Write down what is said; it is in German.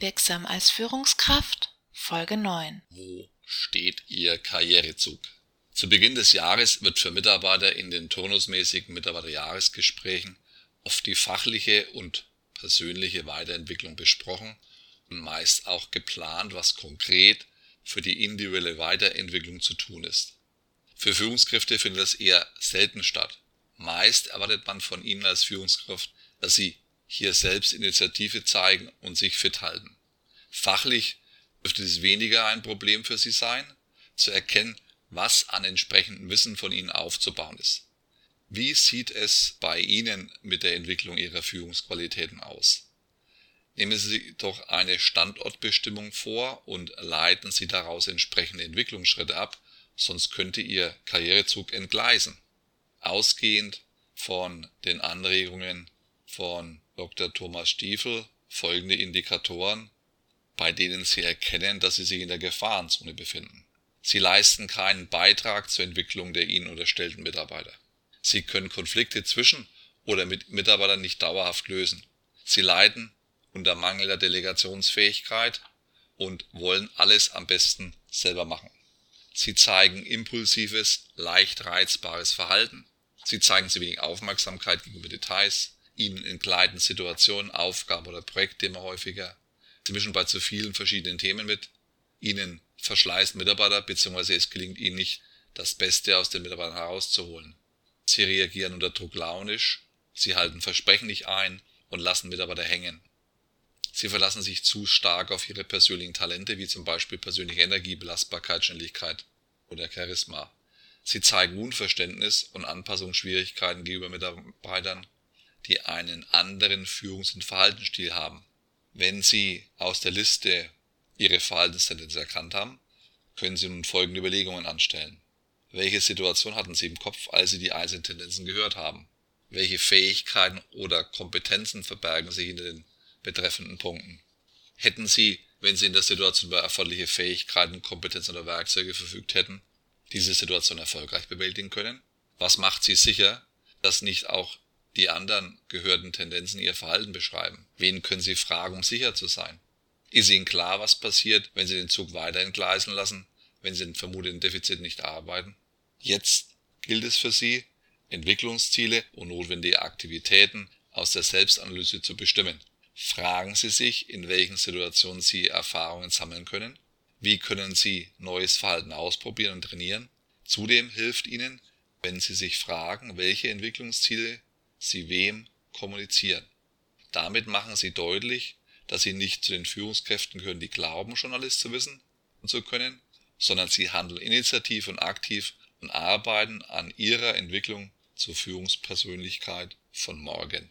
Wirksam als Führungskraft Folge 9. Wo steht Ihr Karrierezug? Zu Beginn des Jahres wird für Mitarbeiter in den turnusmäßigen Mitarbeiterjahresgesprächen oft die fachliche und persönliche Weiterentwicklung besprochen und meist auch geplant, was konkret für die individuelle Weiterentwicklung zu tun ist. Für Führungskräfte findet das eher selten statt. Meist erwartet man von ihnen als Führungskraft, dass sie hier selbst Initiative zeigen und sich fit halten. Fachlich dürfte es weniger ein Problem für sie sein, zu erkennen, was an entsprechendem Wissen von ihnen aufzubauen ist. Wie sieht es bei Ihnen mit der Entwicklung Ihrer Führungsqualitäten aus? Nehmen Sie doch eine Standortbestimmung vor und leiten Sie daraus entsprechende Entwicklungsschritte ab, sonst könnte Ihr Karrierezug entgleisen. Ausgehend von den Anregungen von Dr. Thomas Stiefel folgende Indikatoren, bei denen Sie erkennen, dass Sie sich in der Gefahrenzone befinden. Sie leisten keinen Beitrag zur Entwicklung der Ihnen unterstellten Mitarbeiter. Sie können Konflikte zwischen oder mit Mitarbeitern nicht dauerhaft lösen. Sie leiden unter mangelnder Delegationsfähigkeit und wollen alles am besten selber machen. Sie zeigen impulsives, leicht reizbares Verhalten. Sie zeigen zu wenig Aufmerksamkeit gegenüber Details. Ihnen entgleiten Situationen, Aufgaben oder Projekte immer häufiger. Sie mischen bei zu vielen verschiedenen Themen mit. Ihnen verschleißen Mitarbeiter bzw. es gelingt ihnen nicht, das Beste aus den Mitarbeitern herauszuholen. Sie reagieren unter Druck launisch, sie halten Versprechen nicht ein und lassen Mitarbeiter hängen. Sie verlassen sich zu stark auf ihre persönlichen Talente, wie zum Beispiel persönliche Energie, Belastbarkeit, Schnelligkeit oder Charisma. Sie zeigen Unverständnis und Anpassungsschwierigkeiten gegenüber Mitarbeitern die einen anderen Führungs- und Verhaltensstil haben. Wenn Sie aus der Liste Ihre Verhaltenstendenzen erkannt haben, können Sie nun folgende Überlegungen anstellen. Welche Situation hatten Sie im Kopf, als Sie die einzelnen Tendenzen gehört haben? Welche Fähigkeiten oder Kompetenzen verbergen sich hinter den betreffenden Punkten? Hätten Sie, wenn Sie in der Situation über erforderliche Fähigkeiten, Kompetenzen oder Werkzeuge verfügt hätten, diese Situation erfolgreich bewältigen können? Was macht Sie sicher, dass nicht auch die anderen gehörten Tendenzen ihr Verhalten beschreiben. Wen können Sie fragen, um sicher zu sein? Ist Ihnen klar, was passiert, wenn Sie den Zug weiter entgleisen lassen, wenn Sie den vermuteten Defizit nicht arbeiten? Jetzt gilt es für Sie, Entwicklungsziele und notwendige Aktivitäten aus der Selbstanalyse zu bestimmen. Fragen Sie sich, in welchen Situationen Sie Erfahrungen sammeln können. Wie können Sie neues Verhalten ausprobieren und trainieren? Zudem hilft Ihnen, wenn Sie sich fragen, welche Entwicklungsziele sie wem kommunizieren. Damit machen sie deutlich, dass sie nicht zu den Führungskräften gehören, die glauben, alles zu wissen und zu können, sondern sie handeln initiativ und aktiv und arbeiten an ihrer Entwicklung zur Führungspersönlichkeit von morgen.